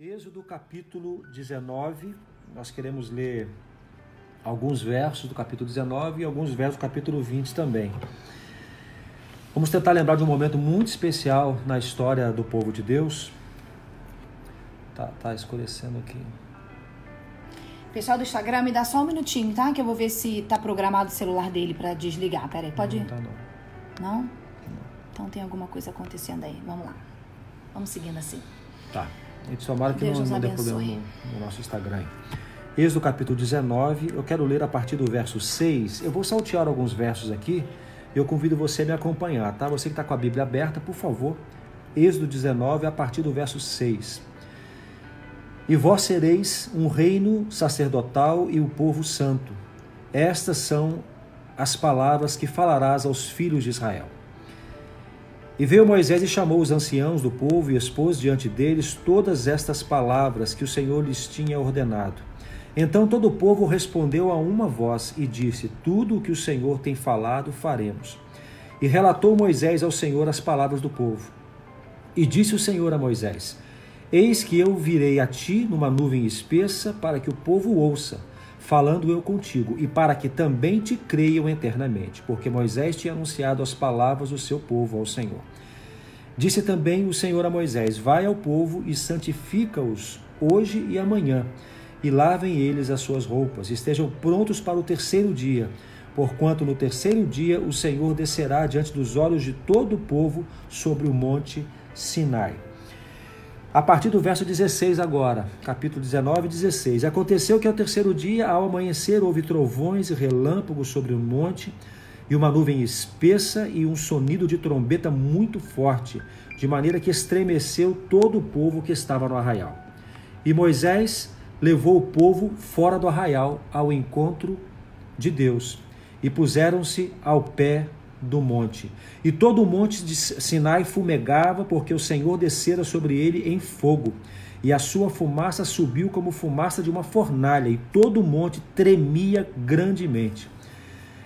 Êxodo capítulo 19, nós queremos ler alguns versos do capítulo 19 e alguns versos do capítulo 20 também. Vamos tentar lembrar de um momento muito especial na história do povo de Deus. Tá, tá escurecendo aqui. Pessoal do Instagram, me dá só um minutinho, tá? Que eu vou ver se tá programado o celular dele para desligar. Peraí, pode Não, ir? tá não. Não? Então tem alguma coisa acontecendo aí. Vamos lá. Vamos seguindo assim. Tá. Tomara que Deus não, não problema no, no nosso Instagram. Êxodo capítulo 19, eu quero ler a partir do verso 6. Eu vou saltear alguns versos aqui. Eu convido você a me acompanhar, tá? Você que está com a Bíblia aberta, por favor. Êxodo 19, a partir do verso 6. E vós sereis um reino sacerdotal e o povo santo. Estas são as palavras que falarás aos filhos de Israel. E veio Moisés e chamou os anciãos do povo e expôs diante deles todas estas palavras que o Senhor lhes tinha ordenado. Então todo o povo respondeu a uma voz e disse: Tudo o que o Senhor tem falado, faremos. E relatou Moisés ao Senhor as palavras do povo. E disse o Senhor a Moisés: Eis que eu virei a ti numa nuvem espessa, para que o povo ouça, falando eu contigo, e para que também te creiam eternamente, porque Moisés tinha anunciado as palavras do seu povo ao Senhor. Disse também o Senhor a Moisés: Vai ao povo e santifica-os hoje e amanhã, e lavem eles as suas roupas, estejam prontos para o terceiro dia, porquanto no terceiro dia o Senhor descerá diante dos olhos de todo o povo sobre o monte Sinai. A partir do verso 16 agora, capítulo 19, 16. Aconteceu que ao terceiro dia, ao amanhecer, houve trovões e relâmpagos sobre o monte, e uma nuvem espessa e um sonido de trombeta muito forte, de maneira que estremeceu todo o povo que estava no arraial. E Moisés levou o povo fora do arraial ao encontro de Deus, e puseram-se ao pé do monte. E todo o monte de Sinai fumegava, porque o Senhor descera sobre ele em fogo, e a sua fumaça subiu como fumaça de uma fornalha, e todo o monte tremia grandemente.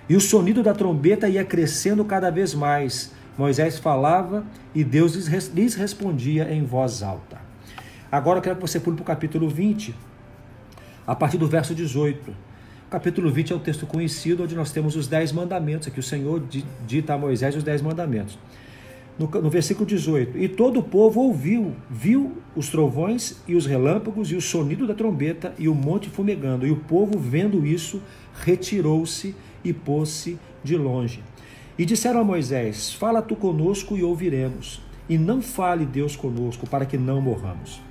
E o sonido da trombeta ia crescendo cada vez mais. Moisés falava e Deus lhes res- lhes respondia em voz alta. Agora eu quero que você pule para o capítulo 20, a partir do verso 18. Capítulo 20 é um texto conhecido onde nós temos os dez mandamentos, aqui o Senhor di- dita a Moisés os dez mandamentos. No, no versículo 18: E todo o povo ouviu, viu os trovões e os relâmpagos e o sonido da trombeta e o monte fumegando. E o povo, vendo isso, retirou-se e pôs-se de longe. E disseram a Moisés: Fala tu conosco e ouviremos, e não fale Deus conosco, para que não morramos.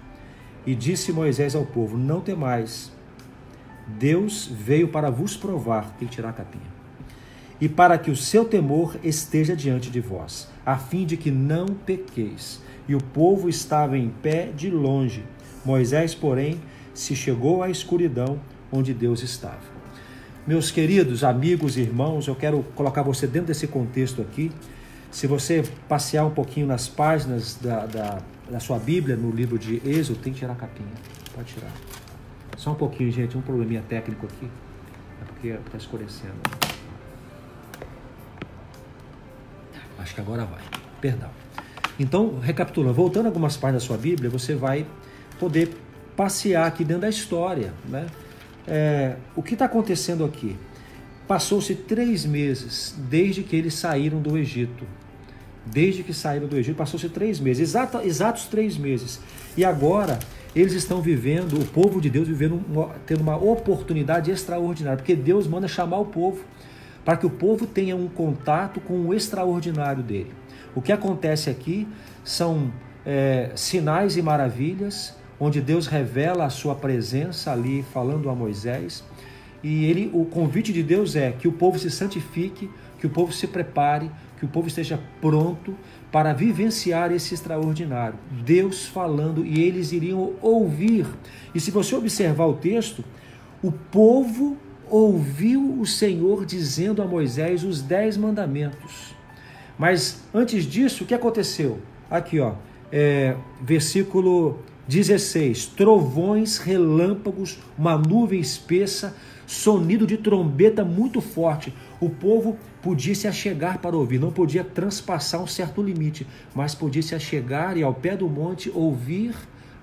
E disse Moisés ao povo: Não temais, Deus veio para vos provar, que tirar a capinha, e para que o seu temor esteja diante de vós, a fim de que não pequeis. E o povo estava em pé de longe. Moisés, porém, se chegou à escuridão onde Deus estava. Meus queridos amigos e irmãos, eu quero colocar você dentro desse contexto aqui. Se você passear um pouquinho nas páginas da, da, da sua Bíblia, no livro de Êxodo, tem que tirar a capinha. Pode tirar. Só um pouquinho, gente, um probleminha técnico aqui. É porque está escurecendo. Acho que agora vai. Perdão. Então, recapitulando, voltando algumas páginas da sua Bíblia, você vai poder passear aqui dentro da história. Né? É, o que está acontecendo aqui? Passou-se três meses desde que eles saíram do Egito. Desde que saíram do Egito, passou-se três meses, exato, exatos três meses. E agora eles estão vivendo, o povo de Deus vivendo, tendo uma oportunidade extraordinária, porque Deus manda chamar o povo para que o povo tenha um contato com o extraordinário dele. O que acontece aqui são é, sinais e maravilhas, onde Deus revela a sua presença ali falando a Moisés. E ele, o convite de Deus é que o povo se santifique, que o povo se prepare, que o povo esteja pronto para vivenciar esse extraordinário. Deus falando e eles iriam ouvir. E se você observar o texto, o povo ouviu o Senhor dizendo a Moisés os dez mandamentos. Mas antes disso, o que aconteceu? Aqui, ó, é, versículo 16: trovões, relâmpagos, uma nuvem espessa, sonido de trombeta muito forte. O povo podia se achegar para ouvir, não podia transpassar um certo limite, mas podia se achegar e ao pé do monte ouvir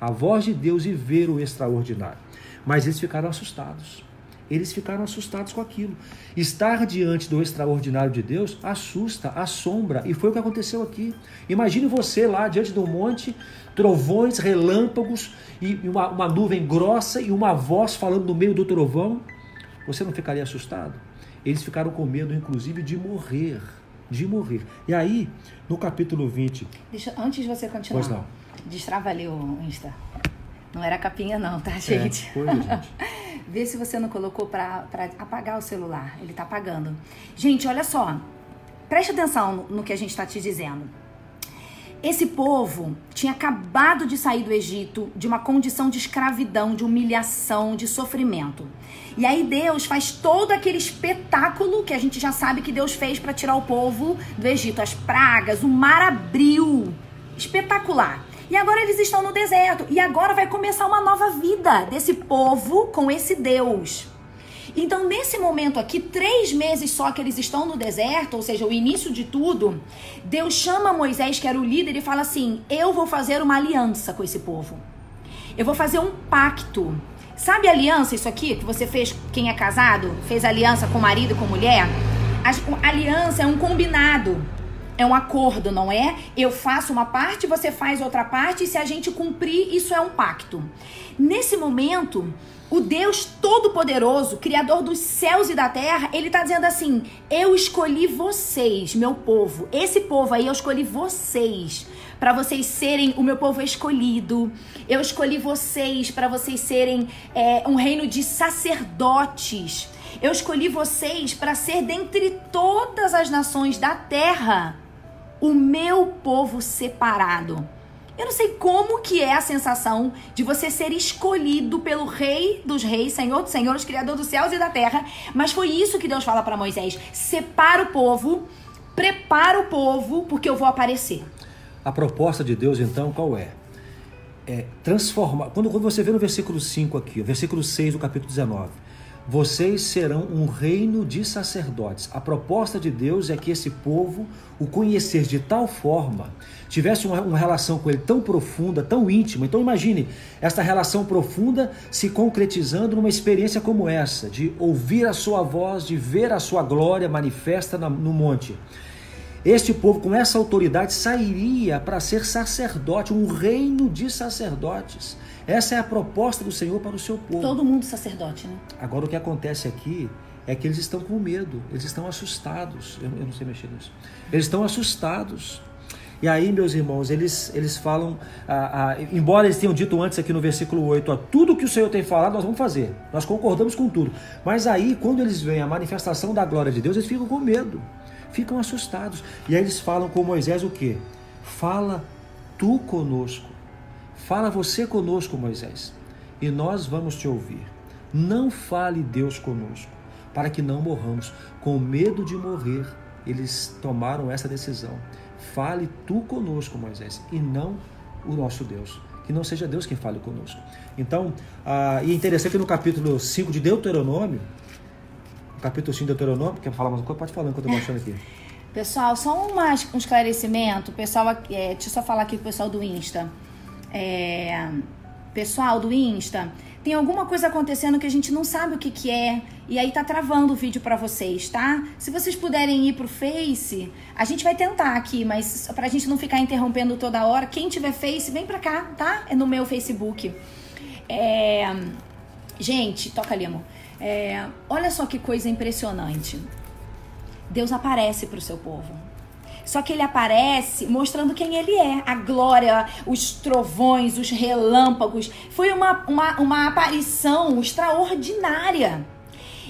a voz de Deus e ver o extraordinário. Mas eles ficaram assustados. Eles ficaram assustados com aquilo. Estar diante do extraordinário de Deus assusta, assombra, e foi o que aconteceu aqui. Imagine você lá diante do monte, trovões, relâmpagos, e uma, uma nuvem grossa e uma voz falando no meio do trovão. Você não ficaria assustado? Eles ficaram com medo, inclusive, de morrer. De morrer. E aí, no capítulo 20. Deixa, antes de você continuar. Pois não. Destrava ali o Insta. Não era capinha, não, tá, gente? É, foi, gente. Vê se você não colocou pra, pra apagar o celular. Ele tá apagando. Gente, olha só. Preste atenção no, no que a gente tá te dizendo. Esse povo tinha acabado de sair do Egito de uma condição de escravidão, de humilhação, de sofrimento. E aí Deus faz todo aquele espetáculo que a gente já sabe que Deus fez para tirar o povo do Egito, as pragas, o mar abriu. Espetacular. E agora eles estão no deserto. E agora vai começar uma nova vida desse povo com esse Deus. Então, nesse momento aqui, três meses só que eles estão no deserto, ou seja, o início de tudo, Deus chama Moisés, que era o líder, e fala assim: Eu vou fazer uma aliança com esse povo. Eu vou fazer um pacto. Sabe aliança, isso aqui, que você fez, quem é casado, fez aliança com marido e com mulher? A aliança é um combinado é um acordo, não é? Eu faço uma parte, você faz outra parte, e se a gente cumprir, isso é um pacto. Nesse momento, o Deus Todo-Poderoso, Criador dos céus e da terra, ele está dizendo assim: Eu escolhi vocês, meu povo. Esse povo aí eu escolhi vocês para vocês serem o meu povo escolhido. Eu escolhi vocês para vocês serem é, um reino de sacerdotes. Eu escolhi vocês para ser dentre todas as nações da terra o meu povo separado. Eu não sei como que é a sensação de você ser escolhido pelo Rei dos Reis, Senhor dos Senhores, Criador dos céus e da terra, mas foi isso que Deus fala para Moisés: separa o povo, prepara o povo, porque eu vou aparecer. A proposta de Deus, então, qual é? É transformar. Quando, quando você vê no versículo 5 aqui, o versículo 6 do capítulo 19 vocês serão um reino de sacerdotes. A proposta de Deus é que esse povo o conhecesse de tal forma, tivesse uma, uma, relação com ele tão profunda, tão íntima. Então imagine essa relação profunda se concretizando numa experiência como essa, de ouvir a sua voz, de ver a sua glória manifesta na, no monte. Este povo, com essa autoridade, sairia para ser sacerdote, um reino de sacerdotes. Essa é a proposta do Senhor para o seu povo. Todo mundo sacerdote, né? Agora o que acontece aqui é que eles estão com medo, eles estão assustados. Eu, eu não sei mexer nisso. Eles estão assustados. E aí, meus irmãos, eles, eles falam, ah, ah, embora eles tenham dito antes aqui no versículo 8, ó, tudo que o Senhor tem falado, nós vamos fazer. Nós concordamos com tudo. Mas aí, quando eles veem a manifestação da glória de Deus, eles ficam com medo, ficam assustados. E aí eles falam com Moisés o quê? Fala tu conosco. Fala você conosco, Moisés, e nós vamos te ouvir. Não fale Deus conosco, para que não morramos. Com medo de morrer, eles tomaram essa decisão. Fale tu conosco, Moisés, e não o nosso Deus. Que não seja Deus quem fale conosco. Então, ah, e é interessante que no capítulo 5 de Deuteronômio, capítulo 5 de Deuteronômio, quer falar mais uma coisa? Pode falar enquanto eu estou mostrando aqui. Pessoal, só um esclarecimento. Pessoal, é, deixa eu só falar aqui com o pessoal do Insta é, pessoal do Insta, tem alguma coisa acontecendo que a gente não sabe o que, que é e aí tá travando o vídeo para vocês, tá? Se vocês puderem ir pro Face, a gente vai tentar aqui, mas pra gente não ficar interrompendo toda hora, quem tiver Face, vem pra cá, tá? É no meu Facebook. É... Gente, toca ali, amor. É... Olha só que coisa impressionante. Deus aparece pro seu povo. Só que ele aparece mostrando quem ele é. A glória, os trovões, os relâmpagos. Foi uma, uma, uma aparição extraordinária.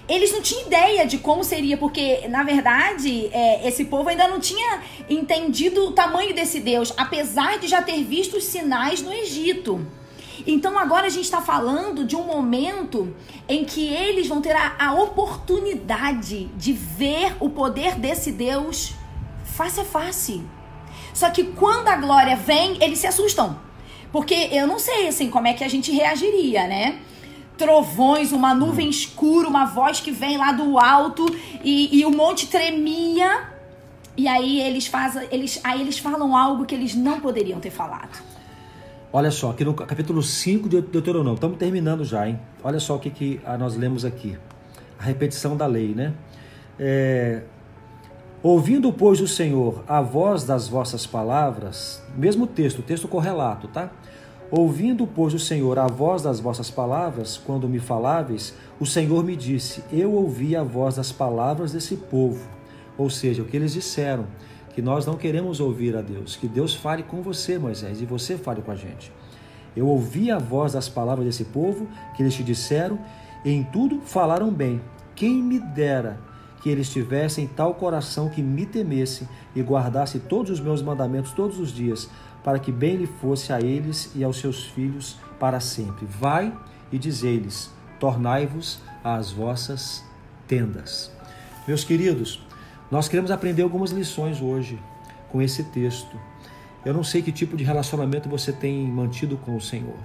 Eles não tinham ideia de como seria, porque, na verdade, é, esse povo ainda não tinha entendido o tamanho desse Deus, apesar de já ter visto os sinais no Egito. Então agora a gente está falando de um momento em que eles vão ter a, a, oportunidade de ver o poder desse Deus face a face. Só que quando a glória vem, eles se assustam. Porque eu não sei assim como é que a gente reagiria, né? Trovões, uma nuvem hum. escura, uma voz que vem lá do alto e, e o monte tremia. E aí eles fazem, eles, aí eles falam algo que eles não poderiam ter falado. Olha só, aqui no capítulo 5 de Deuteronômio, estamos terminando já, hein? Olha só o que, que nós lemos aqui. A repetição da lei, né? É, Ouvindo, pois, o Senhor a voz das vossas palavras, mesmo texto, texto correlato, tá? Ouvindo, pois, o Senhor a voz das vossas palavras, quando me faláveis, o Senhor me disse: Eu ouvi a voz das palavras desse povo. Ou seja, o que eles disseram, que nós não queremos ouvir a Deus, que Deus fale com você, Moisés, e você fale com a gente. Eu ouvi a voz das palavras desse povo, que eles te disseram, e em tudo falaram bem. Quem me dera que eles tivessem tal coração que me temesse e guardasse todos os meus mandamentos todos os dias, para que bem lhe fosse a eles e aos seus filhos para sempre. Vai e dizei-lhes: tornai-vos às vossas tendas. Meus queridos, nós queremos aprender algumas lições hoje com esse texto. Eu não sei que tipo de relacionamento você tem mantido com o Senhor.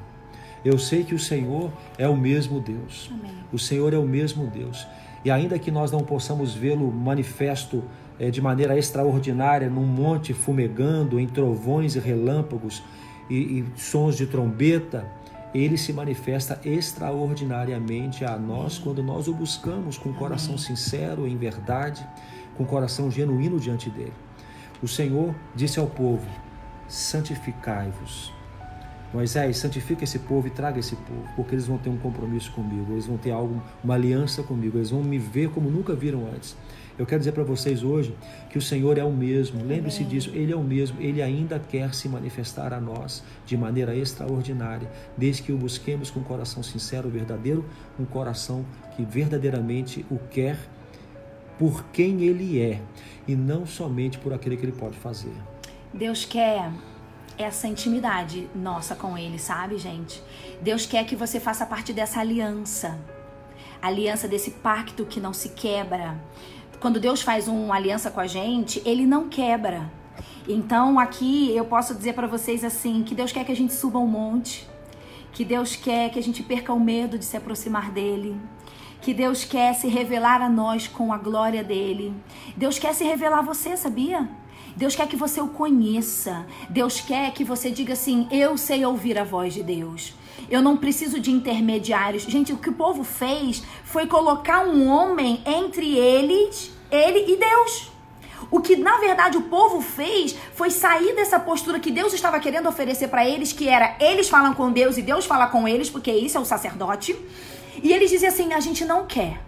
Eu sei que o Senhor é o mesmo Deus. Amém. O Senhor é o mesmo Deus. E ainda que nós não possamos vê-lo manifesto é, de maneira extraordinária num monte fumegando, em trovões e relâmpagos e, e sons de trombeta, ele se manifesta extraordinariamente a nós quando nós o buscamos com coração sincero, em verdade, com coração genuíno diante dele. O Senhor disse ao povo: santificai-vos Moisés, santifica esse povo e traga esse povo, porque eles vão ter um compromisso comigo, eles vão ter algo, uma aliança comigo, eles vão me ver como nunca viram antes. Eu quero dizer para vocês hoje que o Senhor é o mesmo, lembre-se disso, Ele é o mesmo, Ele ainda quer se manifestar a nós de maneira extraordinária, desde que o busquemos com um coração sincero, verdadeiro, um coração que verdadeiramente o quer por quem Ele é e não somente por aquilo que Ele pode fazer. Deus quer essa intimidade nossa com Ele, sabe, gente? Deus quer que você faça parte dessa aliança aliança desse pacto que não se quebra. Quando Deus faz uma aliança com a gente, Ele não quebra. Então aqui eu posso dizer para vocês assim que Deus quer que a gente suba um monte, que Deus quer que a gente perca o medo de se aproximar dele, que Deus quer se revelar a nós com a glória dele. Deus quer se revelar a você, sabia? Deus quer que você o conheça. Deus quer que você diga assim: Eu sei ouvir a voz de Deus. Eu não preciso de intermediários. Gente, o que o povo fez foi colocar um homem entre eles, ele e Deus. O que na verdade o povo fez foi sair dessa postura que Deus estava querendo oferecer para eles, que era eles falam com Deus e Deus fala com eles, porque isso é o sacerdote. E eles dizem assim: a gente não quer.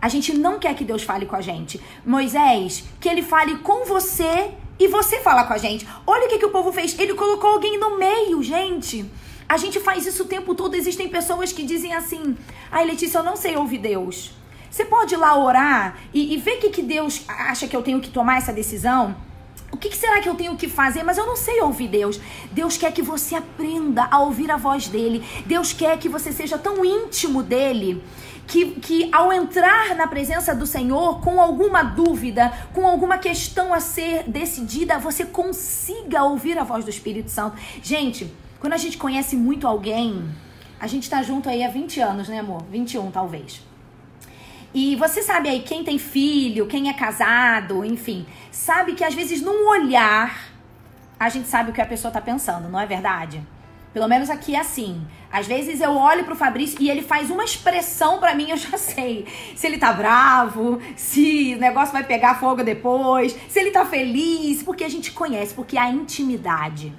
A gente não quer que Deus fale com a gente. Moisés, que ele fale com você e você fala com a gente. Olha o que, que o povo fez. Ele colocou alguém no meio, gente. A gente faz isso o tempo todo. Existem pessoas que dizem assim: Ai, Letícia, eu não sei ouvir Deus. Você pode ir lá orar e, e ver o que, que Deus acha que eu tenho que tomar essa decisão? Que, que, será que eu tenho que fazer? Mas eu não sei ouvir Deus. Deus quer que você aprenda a ouvir a voz dele. Deus quer que você seja tão íntimo dele que, que ao entrar na presença do Senhor com alguma dúvida, com alguma questão a ser decidida, você consiga ouvir a voz do Espírito Santo. Gente, quando a gente conhece muito alguém, a gente tá junto aí há 20 anos, né, amor? 21 talvez. E você sabe aí, quem tem filho, quem é casado, enfim, sabe que às vezes num olhar a gente sabe o que a pessoa tá pensando, não é verdade? Pelo menos aqui é assim. Às vezes eu olho pro Fabrício e ele faz uma expressão para mim, eu já sei. Se ele tá bravo, se o negócio vai pegar fogo depois, se ele tá feliz, porque a gente conhece, porque há intimidade.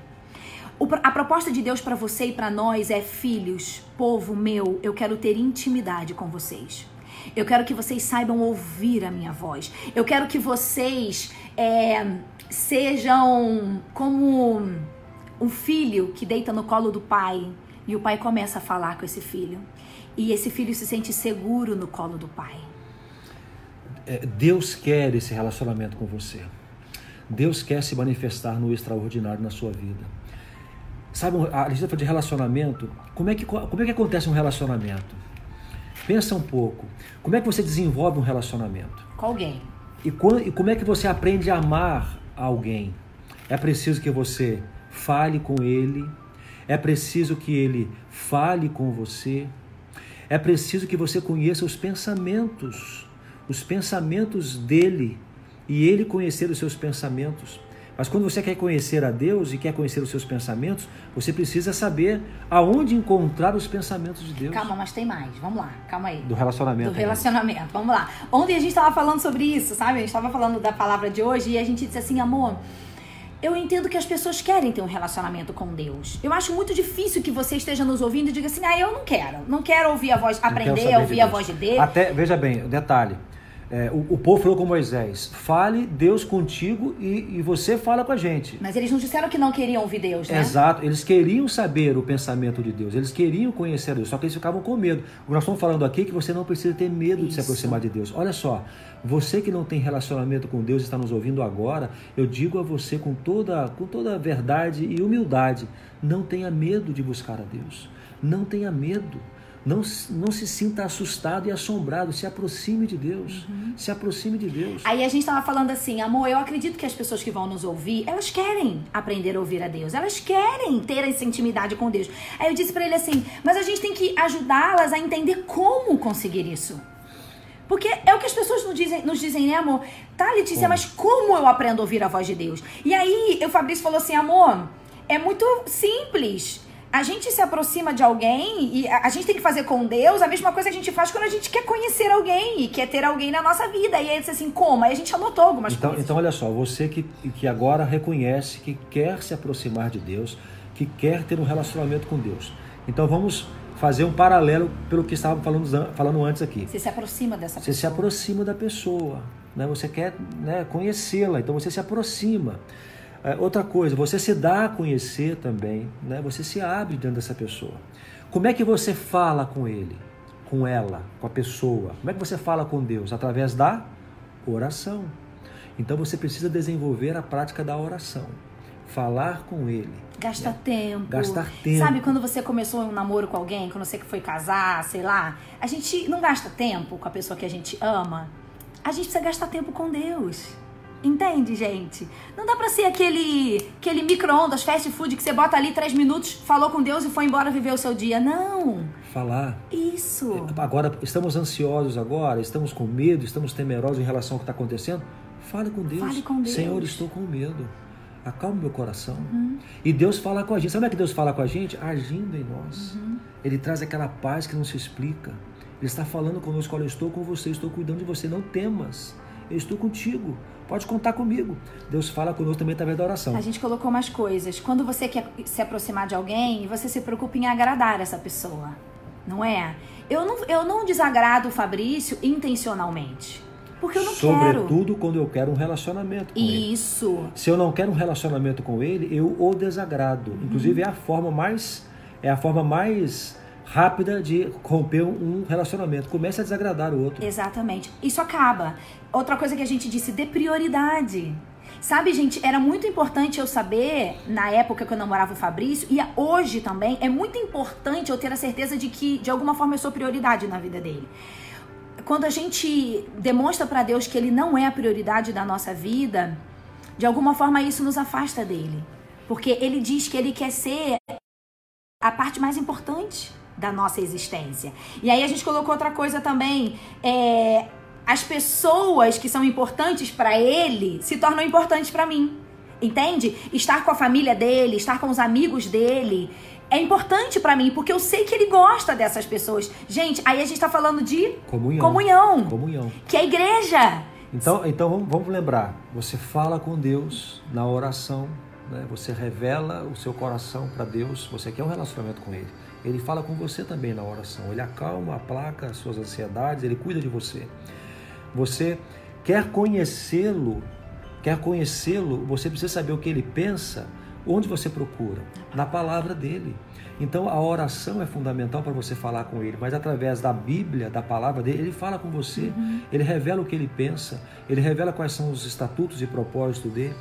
A proposta de Deus para você e para nós é: filhos, povo meu, eu quero ter intimidade com vocês. Eu quero que vocês saibam ouvir a minha voz. Eu quero que vocês é, sejam como um filho que deita no colo do pai e o pai começa a falar com esse filho. E esse filho se sente seguro no colo do pai. É, Deus quer esse relacionamento com você. Deus quer se manifestar no extraordinário na sua vida. Sabe, a fala de relacionamento. Como é, que, como é que acontece um relacionamento? Pensa um pouco. Como é que você desenvolve um relacionamento? Com alguém. E, e como é que você aprende a amar alguém? É preciso que você fale com ele, é preciso que ele fale com você, é preciso que você conheça os pensamentos, os pensamentos dele e ele conhecer os seus pensamentos, Mas quando você quer conhecer a Deus e quer conhecer os seus pensamentos, você precisa saber aonde encontrar os pensamentos de Deus. Calma, mas tem mais. Vamos lá, calma aí. Do relacionamento. Do relacionamento, vamos lá. Ontem a gente estava falando sobre isso, sabe? A gente estava falando da palavra de hoje e a gente disse assim, amor. Eu entendo que as pessoas querem ter um relacionamento com Deus. Eu acho muito difícil que você esteja nos ouvindo e diga assim: ah, eu não quero. Não quero ouvir a voz, aprender a ouvir de a voz de Deus. Até, veja bem, detalhe. É, o, o, povo falou com Moisés: fale Deus contigo e, e, você fala com a gente. Mas eles não disseram que não queriam ouvir Deus, né? Exato, eles queriam saber o pensamento de Deus, eles queriam conhecer Deus, só que eles ficavam com medo. Nós estamos falando aqui é que você não precisa ter medo Isso. de se aproximar de Deus. Olha só, você que não tem relacionamento com Deus e está nos ouvindo agora, eu digo a você com toda, com toda verdade e humildade: não tenha medo de buscar a Deus. Não tenha medo. Não, não se sinta assustado e assombrado. Se aproxime de Deus. Uhum. Se aproxime de Deus. Aí a gente estava falando assim, amor, eu acredito que as pessoas que vão nos ouvir, elas querem aprender a ouvir a Deus. Elas querem ter essa intimidade com Deus. Aí eu disse para ele assim, mas a gente tem que ajudá-las a entender como conseguir isso. Porque é o que as pessoas nos dizem, nos dizem né, amor? Tá, Letícia, mas como eu aprendo a ouvir a voz de Deus? E aí o Fabrício falou assim, amor, é muito simples a gente se aproxima de alguém e a, gente tem que fazer com Deus a mesma coisa que a gente faz quando a gente quer conhecer alguém e quer ter alguém na nossa vida. E aí disse assim, como? Aí a gente anotou algumas então, coisas. Então, olha só, você que, que agora reconhece que quer se aproximar de Deus, que quer ter um relacionamento com Deus. Então vamos fazer um paralelo pelo que estava falando, falando antes aqui. Você se aproxima dessa você pessoa. Você se aproxima da pessoa. Né? Você quer né, conhecê-la, então você se aproxima. É, outra coisa, você se dá a conhecer também, né? você se abre diante dessa pessoa. Como é que você fala com ele, com ela, com a pessoa? Como é que você fala com Deus? Através da oração. Então você precisa desenvolver a prática da oração. Falar com ele. Gastar né? tempo. Gastar tempo. Sabe quando você começou um namoro com alguém, quando você foi casar, sei lá, a gente não gasta tempo com a pessoa que a gente ama. A gente precisa gastar tempo com Deus. Entende, gente? Não dá pra ser aquele, aquele micro-ondas, fast food que você bota ali três minutos, falou com Deus e foi embora viver o seu dia. Não. Falar. Isso. Agora, estamos ansiosos agora, estamos com medo, estamos temerosos em relação ao que está acontecendo. Fale com Deus. Fale com Deus. Senhor, estou com medo. Acalme meu coração. Uhum. E Deus fala com a gente. Sabe como é que Deus fala com a gente? Agindo em nós. Uhum. Ele traz aquela paz que não se explica. Ele está falando conosco: olha, eu estou com você, estou cuidando de você. Não temas. Eu estou contigo. Pode contar comigo. Deus fala conosco também através da oração. A gente colocou mais coisas. Quando você quer se aproximar de alguém, você se preocupa em agradar essa pessoa. Não é? Eu não, eu não desagrado o Fabrício intencionalmente. Porque eu não Sobretudo quero. Sobretudo quando eu quero um relacionamento com Isso. ele. Isso. Se eu não quero um relacionamento com ele, eu o desagrado. Inclusive é a forma mais é a forma mais rápida de romper um relacionamento. Comece a desagradar o outro. Exatamente. Isso acaba. Outra coisa que a gente disse, dê prioridade. Sabe, gente, era muito importante eu saber, na época que eu namorava o Fabrício, e hoje também, é muito importante eu ter a certeza de que, de alguma forma, eu sou prioridade na vida dele. Quando a gente demonstra para Deus que ele não é a prioridade da nossa vida, de alguma forma isso nos afasta dele. Porque ele diz que ele quer ser a parte mais importante da nossa existência. E aí a gente colocou outra coisa também. É, as pessoas que são importantes para ele se tornam importantes para mim. Entende? Estar com a família dele, estar com os amigos dele é importante para mim, porque eu sei que ele gosta dessas pessoas. Gente, aí a gente tá falando de comunhão. Comunhão. comunhão. Que é a igreja. Então, então vamos, vamos lembrar. Você fala com Deus na oração, né? você revela o seu coração para Deus, você quer um relacionamento com Ele. Ele fala com você também na oração. Ele acalma, aplaca as suas ansiedades, ele cuida de você. Você quer conhecê-lo, quer conhecê-lo, você precisa saber o que ele pensa, onde você procura? Na palavra dele. Então a oração é fundamental para você falar com ele, mas através da Bíblia, da palavra dele, ele fala com você, uhum. ele revela o que ele pensa, ele revela quais são os estatutos e propósitos dele.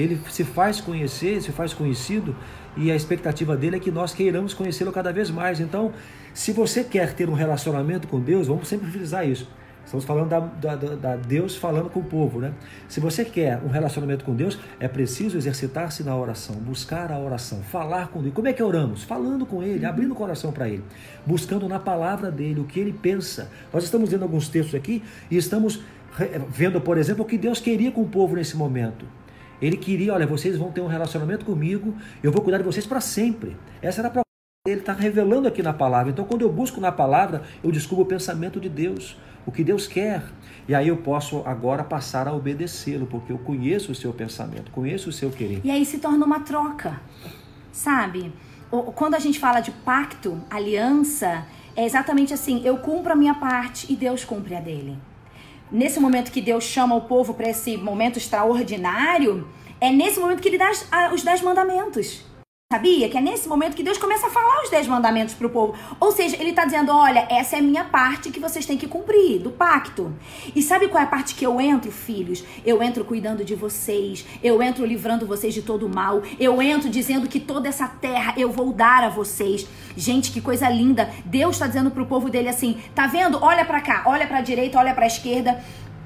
Ele se faz conhecer, se faz conhecido e a expectativa dele é que nós queiramos conhecê-lo cada vez mais. Então, se você quer ter um relacionamento com Deus, vamos sempre frisar isso. Estamos falando da, da, da, Deus falando com o povo, né? Se você quer um relacionamento com Deus, é preciso exercitar-se na oração, buscar a oração, falar com Deus. Como é que oramos? Falando com Ele, abrindo o coração para Ele, buscando na palavra dele o que Ele pensa. Nós estamos vendo alguns textos aqui e estamos vendo, por exemplo, o que Deus queria com o povo nesse momento. Ele queria, olha, vocês vão ter um relacionamento comigo, eu vou cuidar de vocês para sempre. Essa era a proposta ele está revelando aqui na palavra. Então, quando eu busco na palavra, eu descubro o pensamento de Deus, o que Deus quer. E aí eu posso agora passar a obedecê-lo, porque eu conheço o seu pensamento, conheço o seu querer. E aí se torna uma troca, sabe? Quando a gente fala de pacto, aliança, é exatamente assim: eu cumpro a minha parte e Deus cumpre a dele. Nesse momento que Deus chama o povo para esse momento extraordinário, é nesse momento que ele dá os dez mandamentos. Sabia que é nesse momento que Deus começa a falar os dez mandamentos para o povo. Ou seja, ele está dizendo: olha, essa é a minha parte que vocês têm que cumprir, do pacto. E sabe qual é a parte que eu entro, filhos? Eu entro cuidando de vocês, eu entro livrando vocês de todo o mal, eu entro dizendo que toda essa terra eu vou dar a vocês. Gente, que coisa linda. Deus está dizendo para o povo dele assim: tá vendo? Olha para cá, olha para a direita, olha para a esquerda.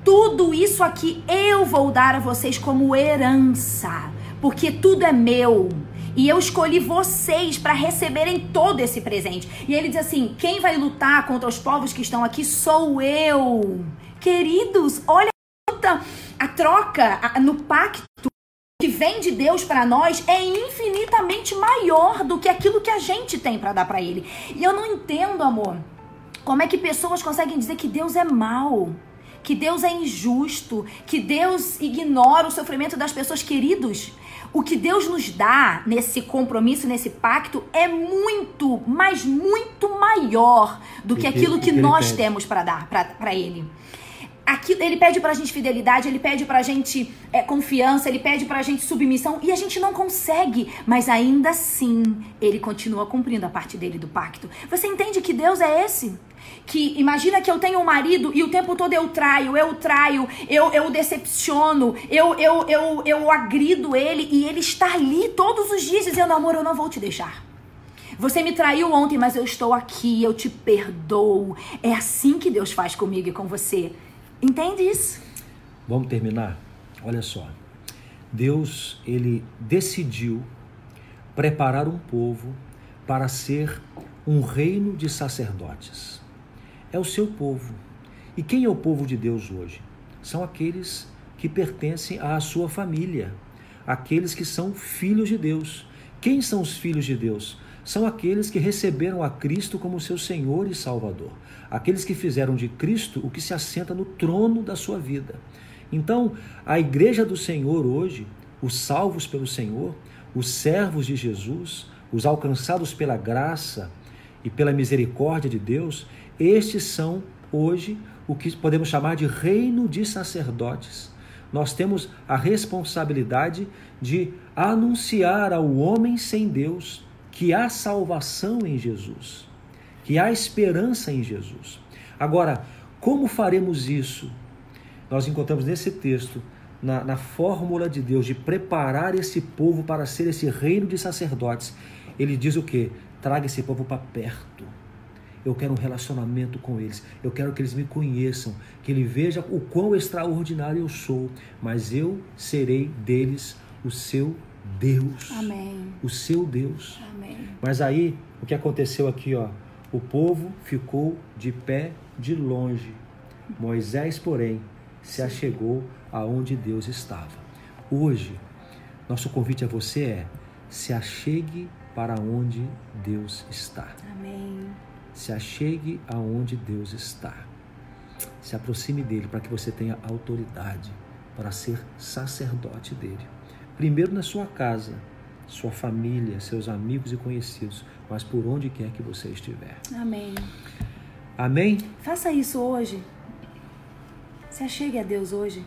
Tudo isso aqui eu vou dar a vocês como herança, porque tudo é meu. E eu escolhi vocês para receberem todo esse presente. E ele diz assim: quem vai lutar contra os povos que estão aqui sou eu. Queridos, olha a troca a, no pacto que vem de Deus para nós é infinitamente maior do que aquilo que a gente tem para dar para ele. E eu não entendo, amor, como é que pessoas conseguem dizer que Deus é mau que Deus é injusto, que Deus ignora o sofrimento das pessoas queridos. O que Deus nos dá nesse compromisso, nesse pacto, é muito, mas muito maior do que, que aquilo que, que nós temos para dar para Ele. Aqui, ele pede pra gente fidelidade, ele pede pra gente é, confiança, ele pede pra gente submissão e a gente não consegue, mas ainda assim ele continua cumprindo a parte dele do pacto. Você entende que Deus é esse? que imagina que eu tenho um marido e o tempo todo eu traio, eu traio, eu, eu decepciono, eu, eu, eu, eu agrido ele e ele está ali todos os dias dizendo: amor, eu não vou te deixar. Você me traiu ontem, mas eu estou aqui, eu te perdoo. É assim que Deus faz comigo e com você. Entende isso? Vamos terminar? Olha só. Deus, ele decidiu preparar um povo para ser um reino de sacerdotes é o seu povo. E quem é o povo de Deus hoje? São aqueles que pertencem à sua família, aqueles que são filhos de Deus. Quem são os filhos de Deus? São aqueles que receberam a Cristo como seu Senhor e Salvador, aqueles que fizeram de Cristo o que se assenta no trono da sua vida. Então, a igreja do Senhor hoje, os salvos pelo Senhor, os servos de Jesus, os alcançados pela graça e pela misericórdia de Deus, estes são hoje o que podemos chamar de reino de sacerdotes. Nós temos a responsabilidade de anunciar ao homem sem Deus que há salvação em Jesus, que há esperança em Jesus. Agora, como faremos isso? Nós encontramos nesse texto, na, na fórmula de Deus de preparar esse povo para ser esse reino de sacerdotes. Ele diz o que? Traga esse povo para perto eu quero um relacionamento com eles. Eu quero que eles me conheçam, que ele veja o quão extraordinário eu sou, mas eu serei deles o seu Deus. Amém. O seu Deus. Amém. Mas aí, o que aconteceu aqui, ó? O povo ficou de pé de longe. Moisés, porém, se achegou aonde Deus estava. Hoje, nosso convite a você é: se achegue para onde Deus está. Amém. Se achegue aonde Deus está. Se aproxime dele para que você tenha autoridade para ser sacerdote dele. Primeiro na sua casa, sua família, seus amigos e conhecidos, mas por onde quer que você estiver. Amém. Amém? Faça isso hoje. Se achegue a Deus hoje.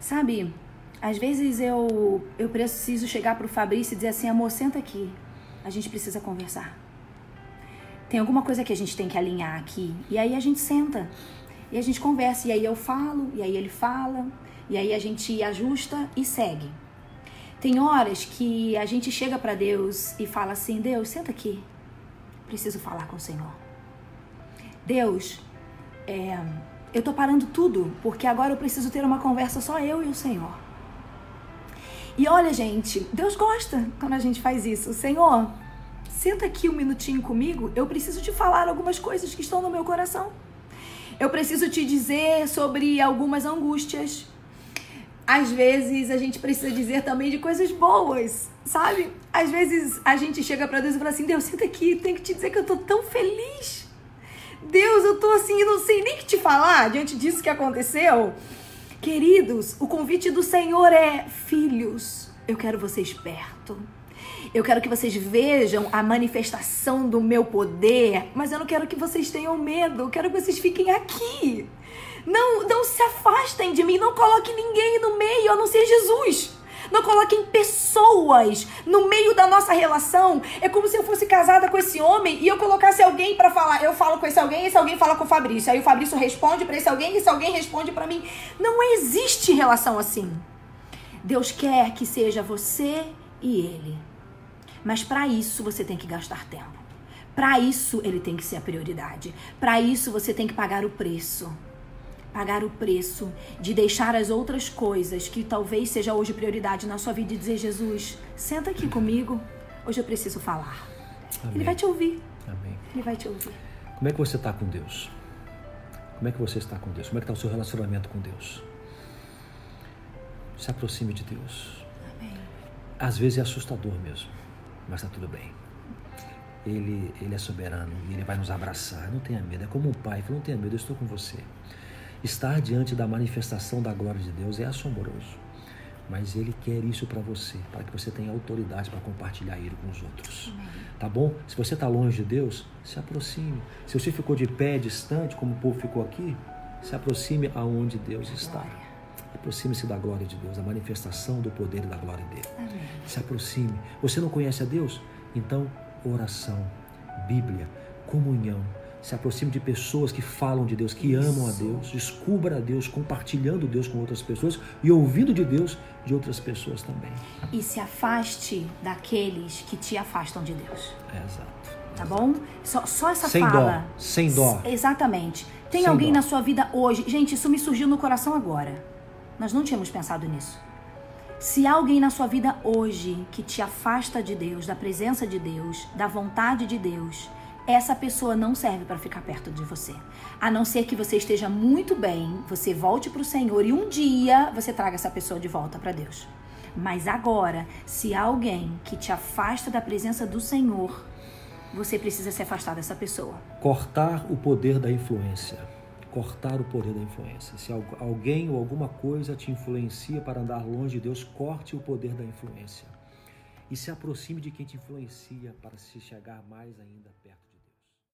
Sabe, às vezes eu, eu preciso chegar para o Fabrício e dizer assim: amor, senta aqui. A gente precisa conversar tem alguma coisa que a gente tem que alinhar aqui. E aí a gente senta e a gente conversa. E aí eu falo, e aí ele fala, e aí a gente ajusta e segue. Tem horas que a gente chega para Deus e fala assim: Deus, senta aqui, preciso falar com o Senhor. Deus, é, eu tô parando tudo porque agora eu preciso ter uma conversa só eu e o Senhor. E olha, gente, Deus gosta quando a gente faz isso. Senhor, senta aqui um minutinho comigo, eu preciso te falar algumas coisas que estão no meu coração. Eu preciso te dizer sobre algumas angústias. Às vezes a gente precisa dizer também de coisas boas, sabe? Às vezes a gente chega para Deus e fala assim: Deus, senta aqui, tenho que te dizer que eu tô tão feliz. Deus, eu tô assim, eu não sei nem que te falar diante disso que aconteceu. Queridos, o convite do Senhor é: filhos, eu quero vocês perto. Eu quero que vocês vejam a manifestação do meu poder, mas eu não quero que vocês tenham medo. Eu quero que vocês fiquem aqui. Não, não se afastem de mim. Não coloquem ninguém no meio, a não ser Jesus. Não coloquem pessoas no meio da nossa relação. É como se eu fosse casada com esse homem e eu colocasse alguém para falar. Eu falo com esse alguém, esse alguém fala com o Fabrício. Aí o Fabrício responde para esse alguém, esse alguém responde para mim. Não existe relação assim. Deus quer que seja você e ele. Mas para isso você tem que gastar tempo. Para isso ele tem que ser a prioridade. Para isso você tem que pagar o preço. Pagar o preço de deixar as outras coisas que talvez seja hoje prioridade na sua vida e dizer: Jesus, senta aqui comigo. Hoje eu preciso falar. Amém. Ele vai te ouvir. Amém. Ele vai te ouvir. Como é que você está com Deus? Como é que você está com Deus? Como é que está o seu relacionamento com Deus? Se aproxime de Deus. Amém. Às vezes é assustador mesmo mas está tudo bem. Ele, ele é soberano e ele vai nos abraçar. Não tenha medo. É como um pai. Não tenha medo, eu estou com você. Estar diante da manifestação da glória de Deus é assombroso. Mas ele quer isso para você, para que você tenha autoridade para compartilhar ele com os outros. Tá bom? Se você está longe de Deus, se aproxime. Se você ficou de pé, distante, como o povo ficou aqui, se aproxime aonde Deus está. Aproxime-se da glória de Deus, da manifestação do poder e da glória dele. Amém. Se aproxime. Você não conhece a Deus? Então, oração, Bíblia, comunhão. Se aproxime de pessoas que falam de Deus, que Isso. amam a Deus. Descubra a Deus compartilhando Deus com outras pessoas e ouvindo de Deus de outras pessoas também. E se afaste daqueles que te afastam de Deus. É, exato. Tá bom? Só, só essa sem fala. Dó, sem dó. Exatamente. Tem Sem alguém dó. na sua vida hoje. Gente, isso me surgiu no coração agora. Nós não tínhamos pensado nisso. Se há alguém na sua vida hoje que te afasta de Deus, da presença de Deus, da vontade de Deus, essa pessoa não serve para ficar perto de você. A não ser que você esteja muito bem, você volte para o Senhor e um dia você traga essa pessoa de volta para Deus. Mas agora, se há alguém que te afasta da presença do Senhor, você precisa se afastar dessa pessoa. Cortar o poder da influência. Cortar o poder da influência. Se alguém ou alguma coisa te influencia para andar longe de Deus, corte o poder da influência. E se aproxime de quem te influencia para se chegar mais ainda.